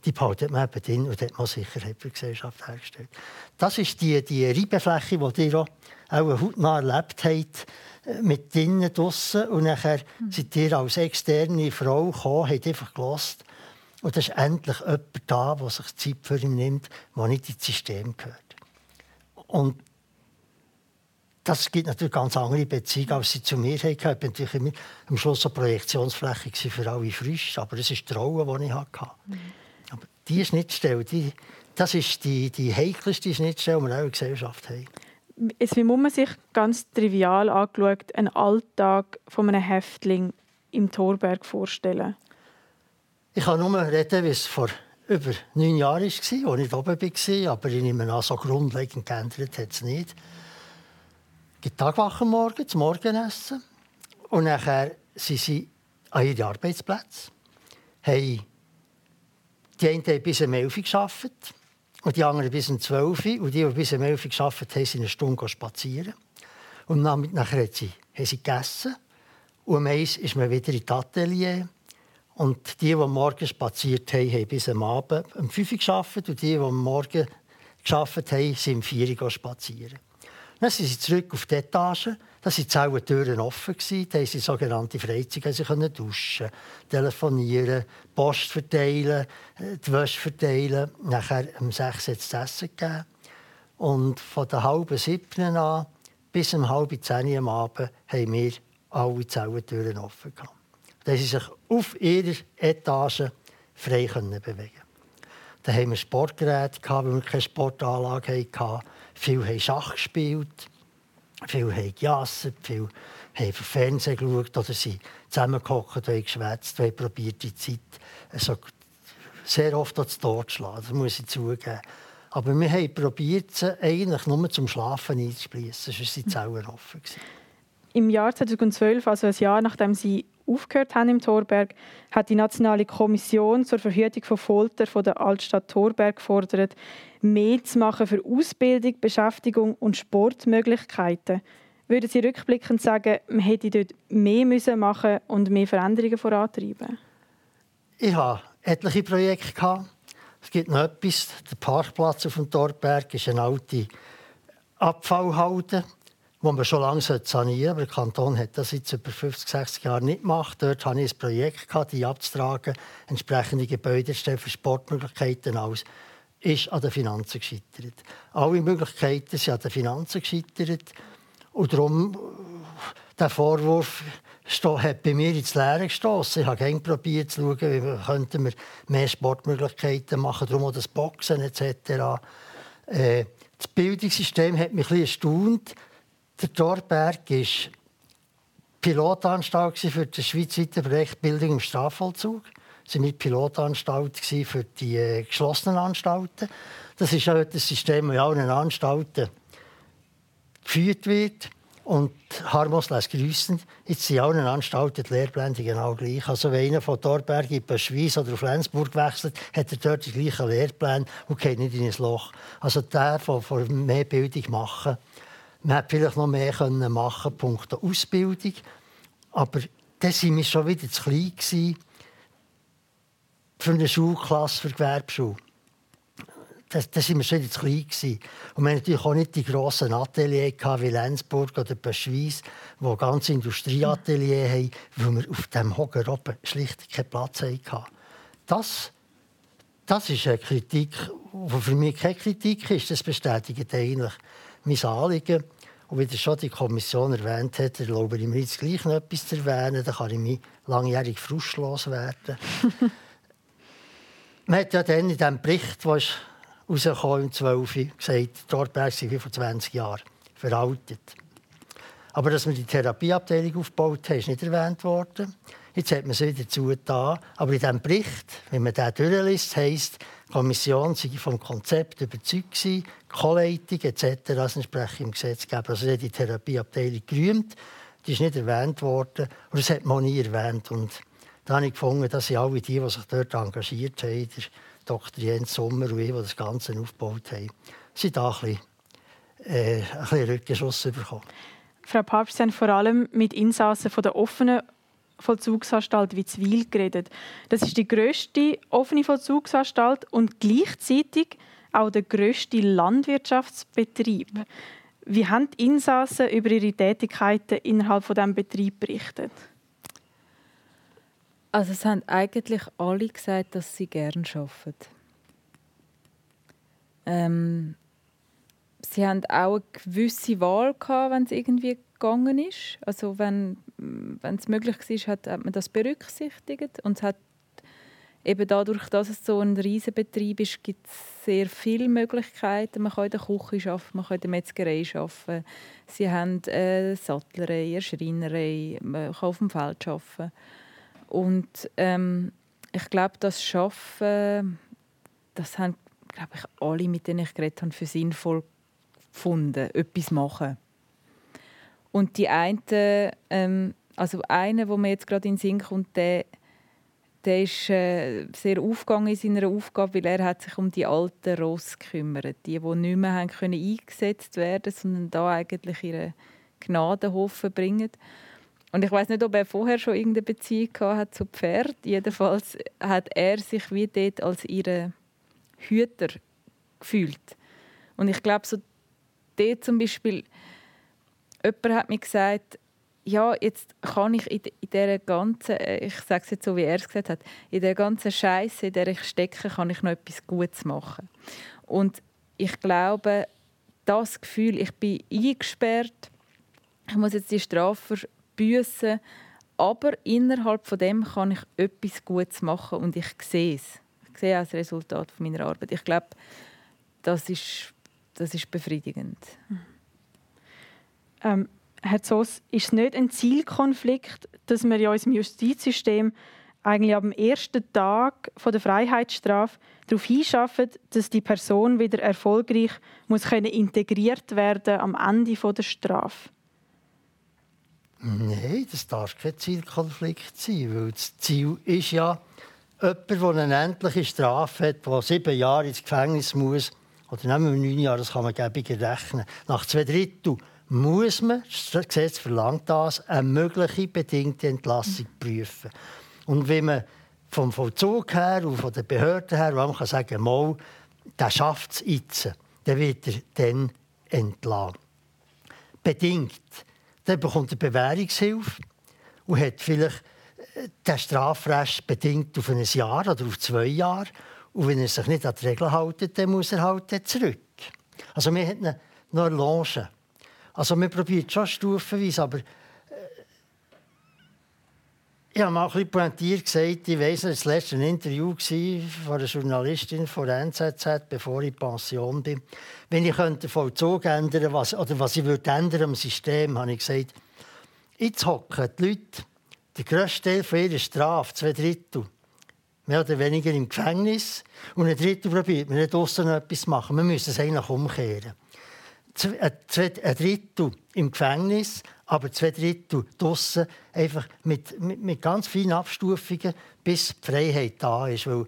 Die behalten man eben drin und hat man Sicherheit für die Gesellschaft hergestellt. Das ist die, die Reibefläche, die ihr auch, auch hautnah erlebt habt äh, mit drinnen draussen. Und nachher mhm. seid ihr als externe Frau gekommen, habt einfach gelost und es ist endlich jemand da, der sich Zeit für ihn nimmt, der nicht ins System gehört. Und das gibt natürlich ganz andere Beziehungen, als sie zu mir hatten. Ich war natürlich immer am Schluss eine Projektionsfläche für alle frisch, aber das ist die Rolle, die ich hatte. Mhm. Aber diese Schnittstelle, die, das ist die, die heikelste Schnittstelle, die wir auch in der Gesellschaft haben. Es wie muss man sich ganz trivial angeschaut einen Alltag von einem Häftling im Torberg vorstellen? Ich kann nur reden, wie es vor über neun Jahren war, als ich oben war. Aber ich nehme an, so grundlegend geändert hat es nicht. Die Tagwache morgen, zum Morgenessen. Und nachher sind sie an ihren Arbeitsplätzen. Haben die einen haben bis um 11 Uhr gearbeitet und die anderen bis um 12 Uhr. Und die, die bis um 11 Uhr gearbeitet haben, sind eine Stunde spazieren. Und nachher haben sie, haben sie gegessen. Und um eins ist man wieder in das Atelier. Und die, die Morgen spaziert haben, haben bis am Abend um 5 Uhr gearbeitet. Und die, die am Morgen gearbeitet haben, sind um 4 Uhr spazieren. Dann sind sie zurück auf die Etage. Da waren die Zellentüren offen. Da haben sie sogenannte Freizeit. Sie können duschen, telefonieren, Post verteilen, äh, die Wäsche verteilen. Nachher um 6 Uhr es Essen gegeben. Und von der halben siebten an bis um halb zehn am Abend haben wir alle Zellentüren offen gehabt dass sie sich auf ihrer Etage frei bewegen Dann hatten wir Sportgeräte, weil wir keine Sportanlage hatten. Viele haben Schach gespielt, viele haben gejasset, viele haben Fernsehen geschaut oder sind zusammengehockt und geschwätzt haben probiert, die Zeit also sehr oft zu Tod zu schlagen. Das muss ich zugeben. Aber wir haben probiert, sie eigentlich nur zum Schlafen einzuschließen. Sonst waren die Zellen offen. Im Jahr 2012, also ein Jahr nachdem sie aufgehört haben im Thorberg, hat die Nationale Kommission zur Verhütung von Folter von der Altstadt Thorberg gefordert, mehr zu machen für Ausbildung, Beschäftigung und Sportmöglichkeiten. Würden Sie rückblickend sagen, man hätte dort mehr müssen machen und mehr Veränderungen vorantreiben? Ich hatte etliche Projekte. Es gibt noch etwas. Der Parkplatz auf dem Thorberg ist eine alte Abfallhalde wo man schon lange sanieren sollte. Der Kanton hat das jetzt über 50, 60 Jahre nicht gemacht. Dort hatte ich ein Projekt, gehabt, die abzutragen, entsprechende Gebäude stellen für Sportmöglichkeiten alles ist an den Finanzen gescheitert. Alle Möglichkeiten sind an den Finanzen gescheitert. Und darum, der Vorwurf hat bei mir ins Leere gestoßen. Ich habe gerne probiert zu schauen, wie wir könnten wir mehr Sportmöglichkeiten machen, darum auch das Boxen etc. Äh, das Bildungssystem hat mich ein bisschen erstaunt. Der Thorberg war Pilotanstalt für das schweizweite Projekt Bildung im Strafvollzug. Sie waren Pilotanstalt für die äh, geschlossenen Anstalten. Das ist auch das System, das in allen Anstalten geführt wird. Und Harmos lässt grüßen. Jetzt sind in allen Anstalten die Lehrpläne genau gleich. Also wenn einer von Thorberg in Schweiz oder auf Lenzburg wechselt, hat er dort die gleichen Lehrpläne und geht nicht in ein Loch. Also der von mehr Bildung machen man hätte vielleicht noch mehr machen können, Punkte Ausbildung. Aber dann waren wir schon wieder zu klein für eine Schulklasse, für Gewerbeschule. Da waren wir schon wieder zu klein. Und wir hatten natürlich auch nicht die grossen Ateliers wie Lenzburg oder Beschweiz, die ganze Industrieateliers haben, weil wir auf dem Hocker oben schlicht keinen Platz hatten. Das, das ist eine Kritik, die für mich keine Kritik ist. Das bestätigt eigentlich mein Anliegen. Und wie schon die Kommission erwähnt hat, erlaube ich mir jetzt gleich noch etwas zu erwähnen. Da kann ich mich langjährig frustlos werden. Man hat ja dann in diesem Bericht, der rausgekommen im 12. gesagt, Thorberg sei wie vor 20 Jahren veraltet. Aber dass man die Therapieabteilung aufgebaut hat, ist nicht erwähnt worden. Jetzt hat man es wieder zugetan. Aber in diesem Bericht, wenn man den durchliest, heisst, die Kommission sei vom Konzept überzeugt gewesen, Co-Leitung etc. Das entsprechend im Gesetzgeber. Also die Therapieabteilung gerühmt. Die ist nicht erwähnt worden und das hat man nie erwähnt. Und da habe ich gefunden, dass sie alle die, die sich dort engagiert haben, der Dr. Jens Sommer und ich, die das Ganze aufgebaut haben, sind da ein bisschen, äh, ein bisschen Rückenschuss bekommen. Frau Papst, Sie haben vor allem mit Insassen von der offenen Vollzugsanstalt Witzwil geredet. Das ist die grösste offene Vollzugsanstalt und gleichzeitig auch der grösste Landwirtschaftsbetrieb. Wie haben die Insassen über ihre Tätigkeiten innerhalb von diesem Betrieb berichtet? Also es haben eigentlich alle gesagt, dass sie gerne arbeiten. Ähm, sie haben auch eine gewisse Wahl gehabt, wenn es irgendwie gegangen ist. Also wenn, wenn es möglich war, hat, hat man das berücksichtigt und hat eben dadurch, dass es so ein Riesenbetrieb ist, gibt es sehr viele Möglichkeiten. Man kann in der Küche arbeiten, man kann in der Metzgerei arbeiten. Sie haben eine Sattlerei, eine Schreinerei, man kann auf dem Feld arbeiten. Und ähm, ich glaube, das Schaffen, das haben glaube ich, alle, mit denen ich geredet habe, für sinnvoll gefunden, etwas machen. Und die eine, ähm, also einer, wo mir jetzt gerade in den Sinn kommt, der, der ist äh, sehr aufgegangen in seiner Aufgabe, weil er hat sich um die alten Ross gekümmert, die, die nicht mehr haben können eingesetzt werden, sondern da eigentlich ihre Gnadenhof bringen. Und ich weiß nicht, ob er vorher schon irgendeine Beziehung hat zu Pferd. Jedenfalls hat er sich wie dort als ihre Hüter gefühlt. Und ich glaube, so dort zum Beispiel jemand hat mir gesagt, ja, jetzt kann ich in, in dieser ganzen, äh, ich sage es jetzt so, wie er es gesagt hat, in der ganzen Scheiße, in der ich stecke, kann ich noch etwas Gutes machen. Und ich glaube, das Gefühl, ich bin eingesperrt, ich muss jetzt die Strafe büßen, aber innerhalb von dem kann ich etwas Gutes machen und ich sehe es. Ich sehe auch das Resultat meiner Arbeit. Ich glaube, das ist, das ist befriedigend. Mhm. Ähm, Herr Zoss, ist es nicht ein Zielkonflikt, dass wir in unserem Justizsystem eigentlich am ersten Tag der Freiheitsstrafe darauf hinschaffen, dass die Person wieder erfolgreich muss können integriert werden am Ende der Strafe? Nein, das darf kein Zielkonflikt sein, weil das Ziel ist ja, jemand, der eine endliche Strafe hat, der sieben Jahre ins Gefängnis muss, oder nehmen wir neun Jahre, das kann man gäbiger rechnen, nach zwei Drittel muss man, das Gesetz verlangt das, eine mögliche bedingte Entlassung prüfen. Und wenn man vom Vollzug her und von den Behörden her man kann sagen, mal, der schafft es jetzt, dann wird er dann entlassen. Bedingt. Dann bekommt er Bewährungshilfe und hat vielleicht äh, den Strafrecht bedingt auf ein Jahr oder auf zwei Jahre. Und wenn er sich nicht an die Regeln hält, dann muss er halt zurück. Also wir haben eine Longe. Also wir probieren schon stufenweise, aber äh, ich habe mal ein bisschen pointiert gesagt, ich weiss nicht, das letzte Interview von einer Journalistin von der NZZ, bevor ich in Pension bin. Wenn ich den Vollzug ändern was, oder was ich würde ändern am System, habe ich gesagt, jetzt hocken die Leute, der grösste Teil ihrer Strafe, zwei Drittel, mehr oder weniger im Gefängnis und ein Drittel probiert man nicht draussen etwas zu machen. Wir müssen es eigentlich umkehren. Ein Drittel im Gefängnis, aber zwei Drittel draussen, einfach mit, mit, mit, ganz vielen Abstufungen, bis die Freiheit da ist. Weil äh,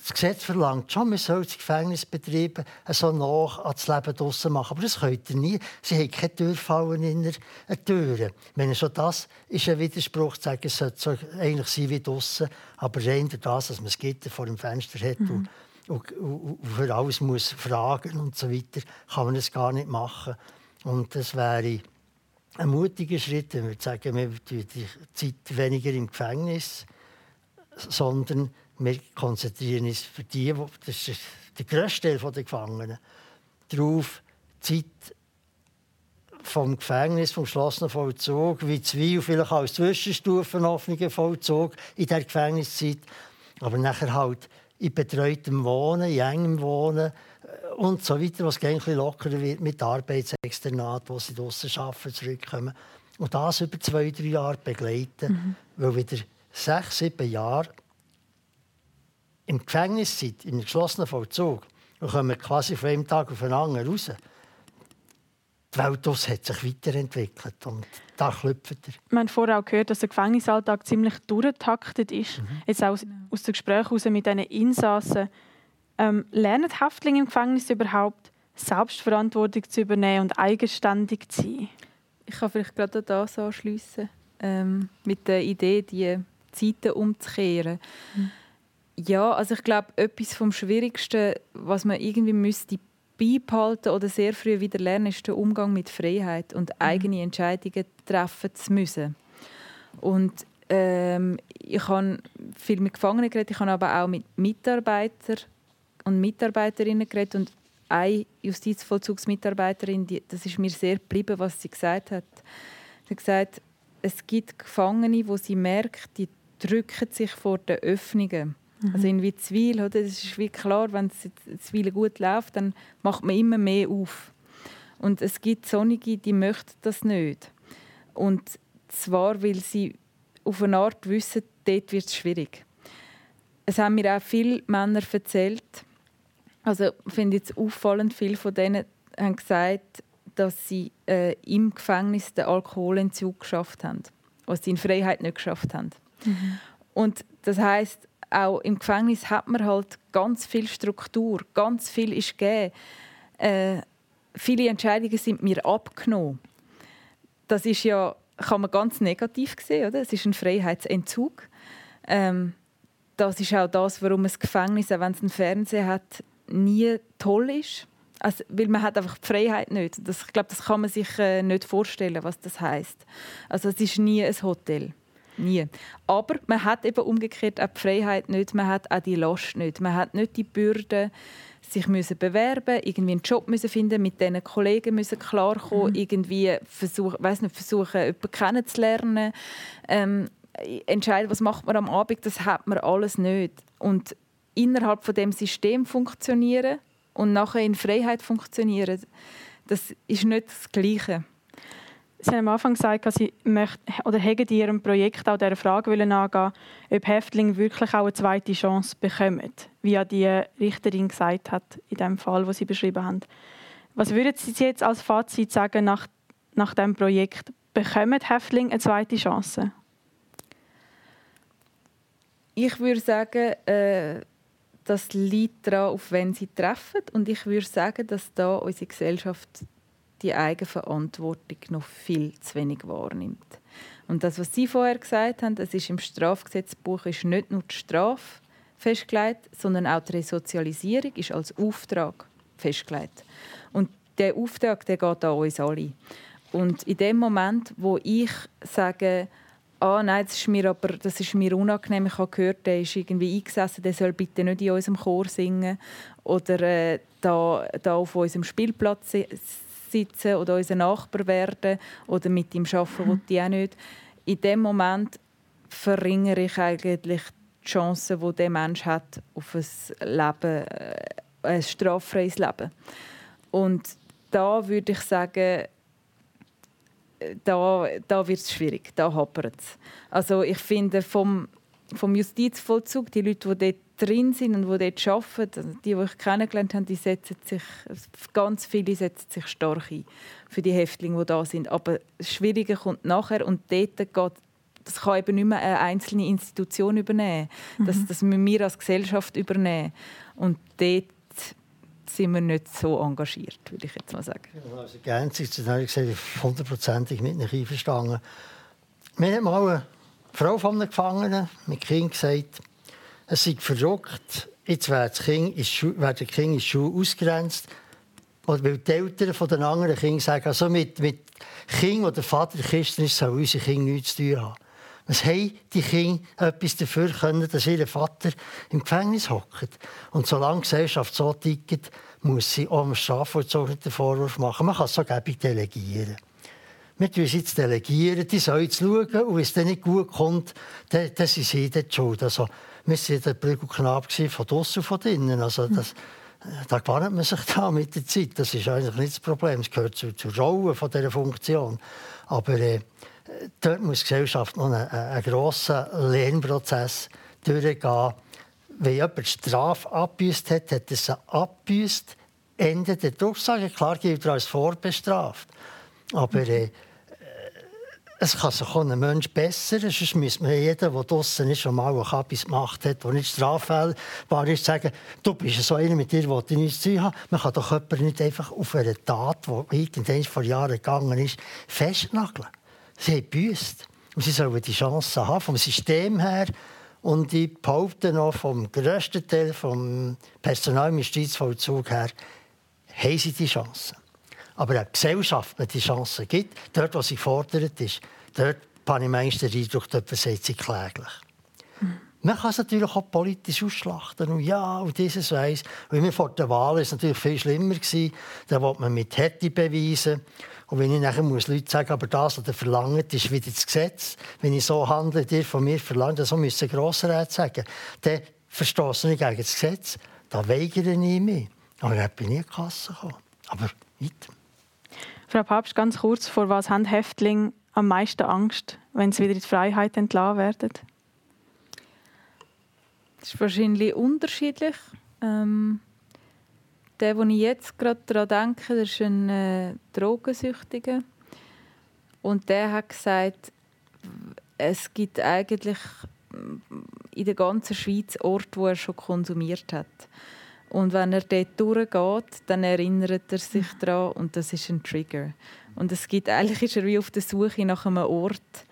das Gesetz verlangt schon, man soll das Gefängnisbetrieb so nach an das Leben draussen machen. Aber das könnt ihr nie. Sie haben keine Türfallen in der Tür. Wenn schon das ist ein Widerspruch, zu sagen, es sollte so eigentlich sein wie draussen, aber rein durch das, dass man es Gitter vor dem Fenster hat mhm. Und, und, für alles muss fragen und so weiter, kann man es gar nicht machen. Und das wäre ein mutiger Schritt, wenn wir sagen, wir die Zeit weniger im Gefängnis, sondern wir konzentrieren uns für die, das ist der grösste Teil der Gefangenen, darauf, die Zeit vom Gefängnis, vom geschlossenen Vollzug, wie Zwiel vielleicht als Zwischenstufen offenen Vollzug in der Gefängniszeit, aber nachher halt in betreutem Wohnen, in engem Wohnen, und so weiter, was ein lockerer wird mit Arbeitsexternat, wo sie draussen arbeiten, zurückkommen. Und das über zwei, drei Jahre begleiten, mhm. weil wieder sechs, sieben Jahre im Gefängnis sind, im geschlossenen Vollzug, und kommen quasi von einem Tag auf den anderen raus. Die Welt hat sich weiterentwickelt und da klopft er. Wir haben vorher auch gehört, dass der Gefängnisalltag ziemlich durchgetaktet ist. Mhm. Jetzt auch aus dem Gespräch mit diesen Insassen ähm, lernen Häftlinge im Gefängnis überhaupt, Selbstverantwortung zu übernehmen und eigenständig zu sein? Ich kann vielleicht gerade das anschliessen, ähm, mit der Idee, die Zeiten umzukehren. Mhm. Ja, also ich glaube, etwas vom Schwierigsten, was man irgendwie müsste beibehalten oder sehr früh wieder lernen, ist der Umgang mit Freiheit und mhm. eigene Entscheidungen treffen zu müssen. Und ähm, ich habe viel mit Gefangenen geredet, ich habe aber auch mit Mitarbeitern und Mitarbeiterinnen geredet und eine Justizvollzugsmitarbeiterin, die, das ist mir sehr geblieben, was sie gesagt hat. Sie hat gesagt, es gibt Gefangene, wo sie merkt, die drücken sich vor den Öffnungen. Mhm. Also in Witzwil, oder? Das ist wie klar, wenn es Witzwil gut läuft, dann macht man immer mehr auf. Und es gibt Sonnige, die möchten das nicht. Und zwar, weil sie auf eine Art wissen, dort wird es schwierig. Es haben mir auch viele Männer erzählt, also finde ich auffallend, viele von denen haben gesagt, dass sie äh, im Gefängnis den Alkoholentzug geschafft haben, was sie in Freiheit nicht geschafft haben. Mhm. Und das heißt, auch im Gefängnis hat man halt ganz viel Struktur, ganz viel ist gegeben. Äh, viele Entscheidungen sind mir abgenommen. Das ist ja, kann man ganz negativ sehen, oder? Es ist ein Freiheitsentzug. Ähm, das ist auch das, warum ein Gefängnis, auch wenn es einen Fernseher hat, nie toll ist. Also, weil man hat einfach die Freiheit nicht. Das, ich glaube, das kann man sich äh, nicht vorstellen, was das heißt. Also es ist nie ein Hotel. Nie. Aber man hat eben umgekehrt auch die Freiheit nicht, man hat auch die Last nicht. Man hat nicht die Bürde, sich müssen bewerben, irgendwie einen Job müssen finden, mit diesen Kollegen müssen klarkommen, mhm. irgendwie versuchen, weiß nicht, versuchen, jemanden kennenzulernen, ähm, entscheiden, was macht man am Abend, das hat man alles nicht. Und innerhalb von dem System funktionieren und nachher in Freiheit funktionieren, das ist nicht das Gleiche. Sie haben am Anfang gesagt, Sie möchten, oder haben in Ihrem Projekt auch dieser Frage angehen ob Häftlinge wirklich auch eine zweite Chance bekommen, wie die Richterin gesagt hat, in dem Fall, wo Sie beschrieben haben. Was würden Sie jetzt als Fazit sagen nach, nach diesem Projekt? bekommen Häftlinge eine zweite Chance? Ich würde sagen, äh, das liegt daran, auf wen sie treffen. Und ich würde sagen, dass da unsere Gesellschaft die Eigenverantwortung noch viel zu wenig wahrnimmt. Und das, was Sie vorher gesagt haben, es ist im Strafgesetzbuch ist nicht nur die Strafe festgelegt, sondern auch die Resozialisierung ist als Auftrag festgelegt. Und der Auftrag der geht an uns alle. Und in dem Moment, wo ich sage, ah nein, das ist mir aber das ist mir unangenehm, ich habe gehört, der ist irgendwie eingesessen, der soll bitte nicht in unserem Chor singen oder äh, da, da auf unserem Spielplatz sitzen oder unser Nachbar werden oder mit ihm arbeiten, mhm. die auch nicht. In dem Moment verringere ich eigentlich die Chancen, die der Mensch hat auf ein Leben, äh, ein straffreies Leben. Und da würde ich sagen, da, da wird es schwierig, da hapert es. Also ich finde, vom, vom Justizvollzug, die Leute, die dort drin sind und die dort arbeiten, also die, die ich kennengelernt habe, die setzen sich, ganz viele setzen sich stark ein für die Häftlinge, die da sind. Aber das Schwierige kommt nachher und dort geht das kann eben nicht mehr eine einzelne Institution übernehmen. Das, mhm. das müssen wir als Gesellschaft übernehmen. Und dort sind wir nicht so engagiert, würde ich jetzt mal sagen. Ja, also ergänzend zu dem gesagt, hundertprozentig mit nicht einverstanden. Mir hat mal eine Frau von einem Gefangenen mit Kind gesagt, es sei verrückt, jetzt wird das Kind in der Kind die Schule ausgrenzt, weil die Eltern den anderen Kindern sagen, also mit, mit Kindern, wo der Vater Christen ist, soll unsere Kinder nichts zu tun haben. Was haben die Kinder etwas dafür können, dass ihr Vater im Gefängnis hockt? Und solange die Gesellschaft so tickt, muss sie auch dem Strafvollzug den Vorwurf machen. Man kann es so gäbig delegieren. Wir tun jetzt delegieren, die sollen jetzt schauen und wenn es dann nicht gut kommt, dann, dann sind sie die schuld. Also, wir waren der Prügelknabe von draussen und von drinnen. Also, das, da gewöhnt man sich da mit der Zeit. Das ist eigentlich nicht das Problem. Es gehört zur, zur Rolle von dieser Funktion. Aber äh, dort muss die Gesellschaft noch einen, einen grossen Lernprozess durchgehen. Wenn jemand Strafe abgebüßt hat, hat er sie abgebüßt, Ende der Durchsage. Klar gilt er als vorbestraft. Aber äh, es kann sich auch ein Mensch bessern. Sonst müsste man jeder, der draußen ist, schon mal etwas gemacht hat, der nicht straffällig ist, sagen, du bist so einer mit dir, der nichts zu hat. Man kann doch jemanden nicht einfach auf eine Tat, die irgendwann vor Jahren gegangen ist, festnageln. Sie haben gebüßt. Und sie sollen die Chance haben, vom System her. Und ich behaupte noch, vom grössten Teil vom Personal im Justizvollzug her, haben sie die Chance. Aber eine Gesellschaft, die die Chance gibt, dort, wo sie gefordert ist, dort habe ich meistens den Eindruck, dort sagt sie kläglich. Mhm. Man kann es natürlich auch politisch ausschlachten. Und ja, und dieses eins. Weil mir vor der Wahl ist es natürlich viel schlimmer gewesen. Da wollte man mit Härte beweisen. Und wenn ich nachher muss Leute sagen, aber das, was ihr verlangt, ist wieder das Gesetz. Wenn ich so handle, dir von mir verlangt, so müssen Grossräte sagen, dann verstoße ich gegen das Gesetz. Da weigere ich mich. Aber ich bin nie in die Kasse gekommen. Aber weiter. Frau Papst, ganz kurz, vor was haben Häftlinge am meisten Angst, wenn sie wieder in die Freiheit entlassen werden? Das ist wahrscheinlich unterschiedlich. Ähm, der, wo ich jetzt gerade daran denke, das ist ein äh, Drogensüchtiger. Und der hat gesagt, es gibt eigentlich in der ganzen Schweiz Orte, wo er schon konsumiert hat. Und wenn er dort durchgeht, dann erinnert er sich daran und das ist ein Trigger. Und es gibt, eigentlich ist er wie auf der Suche nach einem Ort,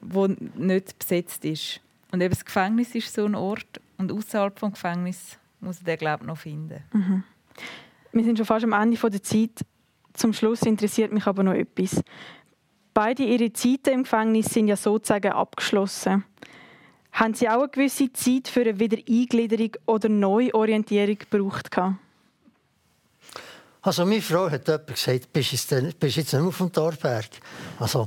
wo nicht besetzt ist. Und eben das Gefängnis ist so ein Ort und außerhalb des Gefängnisses muss er den, glaube ich, noch finden. Mhm. Wir sind schon fast am Ende der Zeit. Zum Schluss interessiert mich aber noch etwas. Beide ihre Zeiten im Gefängnis sind ja sozusagen abgeschlossen. Haben Sie auch eine gewisse Zeit für eine Wiedereingliederung oder Neuorientierung gebraucht? Also meine Frau hat jemand gesagt, bist du jetzt nicht mehr auf dem Torberg? Also,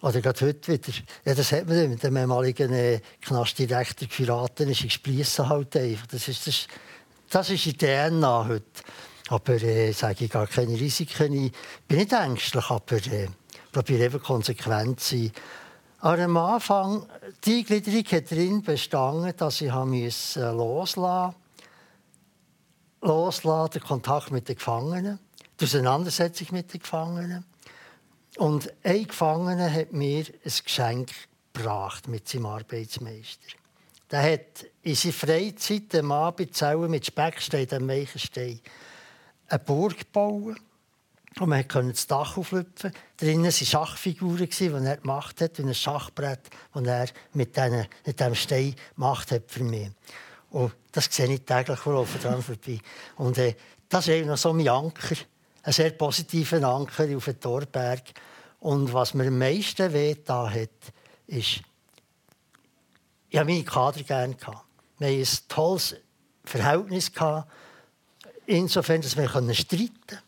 oder gerade heute wieder. Ja, das hat man mit dem ehemaligen äh, Knastdirektor geraten, ist gespliessen halt einfach. Das ist, das, das ist die DNA heute. Aber äh, sage ich gar keine Risiken. Ich bin nicht ängstlich, aber äh, probiere eben konsequent zu sein. Aber am Anfang, die Eingliederung hat darin bestanden, dass ich loslassen musste. Loslassen, den Kontakt mit den Gefangenen, die Auseinandersetzung mit den Gefangenen. Und ein Gefangener hat mir ein Geschenk gebracht mit seinem Arbeitsmeister. Der hat in seiner Freizeit am Abend mit Speckstein, dem Weichenstein, eine Burg gebaut. Und man konnte das Dach auflüpfen. Drinnen waren Schachfiguren, die er gemacht hat, wie ein Schachbrett, das er mit, diesem Stein gemacht hat für mich. Und das sehe ich täglich dran vorbei. Und äh, das ist noch so mein Anker, ein sehr positiver Anker auf dem Torberg. Und was mir am meisten weh hat, ist, ich habe meine Kader gerne gehabt. Wir hatten ein tolles Verhältnis insofern, dass wir streiten konnten.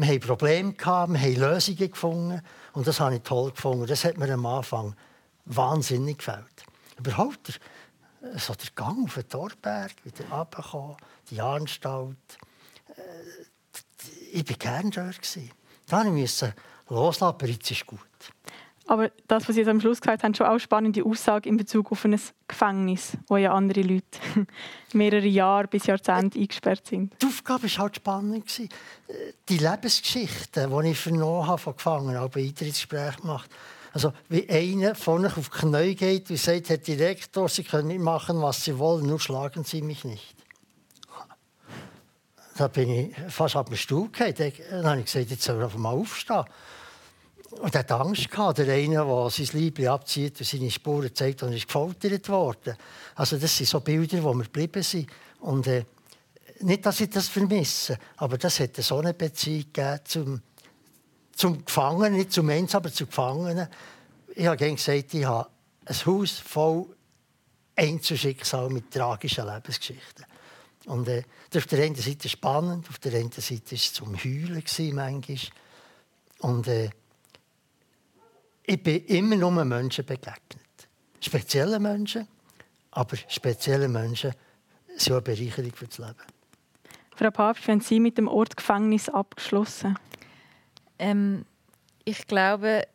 Wir hatten Probleme, wir haben Lösungen gefunden und das habe ich toll gefunden. Das hat mir am Anfang wahnsinnig gefällt. Überhaupt der, so der Gang auf den Torberg, wieder runterkommen, die Anstalt. Äh, ich war gerne dort. Da musste ich loslassen, aber jetzt ist gut. Aber das, was Sie jetzt am Schluss gesagt haben, schon auch spannende Aussage in Bezug auf ein Gefängnis, wo ja andere Leute mehrere Jahre bis Jahrzehnte eingesperrt sind. Die Aufgabe war halt spannend. Die Lebensgeschichten, die ich vernommen habe von Gefangenen, auch bei Eintrittsgesprächen gemacht also wie einer vorne auf die Knie geht und sagt, Herr Direktor, Sie können mitmachen, was Sie wollen, nur schlagen Sie mich nicht. Da bin ich fast auf dem Stuhl gefallen. Dann habe ich gesagt, jetzt soll er mal aufstehen. Und er hatte Angst, gehabt, der eine, der sein Liebling abzieht und seine Spuren zeigt und ist gefoltert worden. Also das sind so Bilder, wo wir geblieben sind. Und äh, nicht, dass ich das vermisse, aber das hat so eine Beziehung zum, zum Gefangenen, nicht zum Menschen, aber zum Gefangenen. Ich habe gerne gesagt, ich habe ein Haus voll Einzelschicksal mit tragischen Lebensgeschichten. Und äh, das auf der einen Seite spannend, auf der anderen Seite war es zum Heulen manchmal. Und äh, ich bin immer nur Menschen begegnet. Spezielle Menschen, aber spezielle Menschen sind eine Bereicherung für das Leben. Frau Papst, wenn Sie mit dem Ort Gefängnis abgeschlossen? Ähm, ich glaube,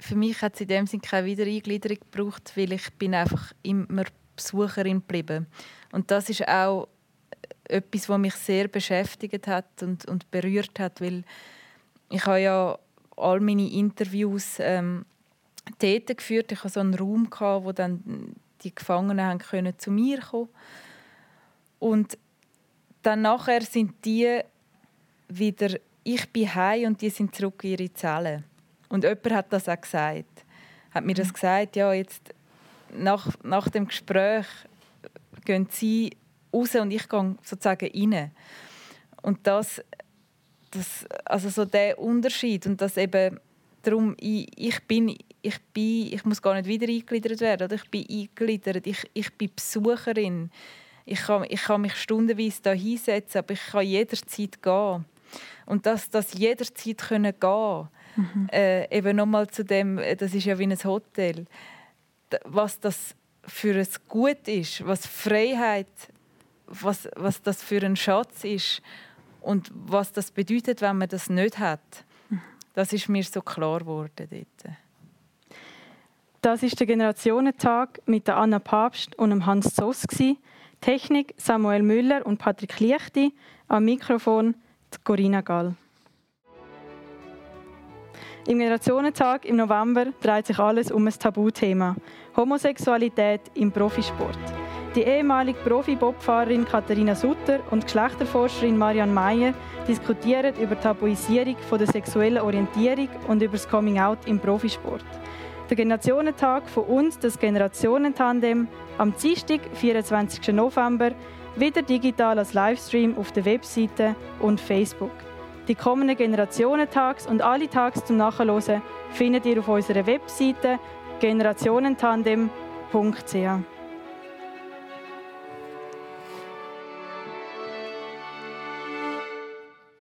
für mich hat es in dem Sinne keine Wiedereingliederung gebraucht, weil ich bin einfach immer Besucherin geblieben. Und das ist auch etwas, was mich sehr beschäftigt hat und, und berührt hat, weil ich habe ja all meine Interviews ähm, dort geführt. Ich hatte so einen Raum, wo dann die Gefangenen haben können zu mir kommen Und dann nachher sind die wieder, ich bin heim und die sind zurück in ihre Zellen. Und jemand hat das auch gesagt. Hat mir das mhm. gesagt, ja, jetzt nach, nach dem Gespräch gehen sie raus und ich gehe sozusagen rein. Und das das, also so der Unterschied und dass eben darum, ich, ich bin, ich bin, ich muss gar nicht wieder eingegliedert werden, oder? ich bin eingegliedert, ich, ich bin Besucherin, ich kann, ich kann mich stundenweise da hinsetzen, aber ich kann jederzeit gehen. Und dass das jederzeit können gehen, mhm. äh, eben nochmal zu dem, äh, das ist ja wie ein Hotel, was das für ein Gut ist, was Freiheit, was, was das für ein Schatz ist und was das bedeutet, wenn man das nicht hat, das ist mir so klar geworden dort. Das ist der Generationentag mit der Anna Papst und Hans Zoss. Technik Samuel Müller und Patrick Liechti. Am Mikrofon Corinna Gall. Im Generationentag im November dreht sich alles um ein Tabuthema: Homosexualität im Profisport. Die ehemalige Profi-Bobfahrerin Katharina Sutter und Geschlechterforscherin Marianne Meyer diskutieren über Tabuisierung von der sexuellen Orientierung und über das Coming-out im Profisport. Der Generationentag von uns, das Generationentandem, am Dienstag, 24. November, wieder digital als Livestream auf der Webseite und Facebook. Die kommenden Generationentags und alle Tags zum Nachhören findet ihr auf unserer Webseite generationentandem.ch.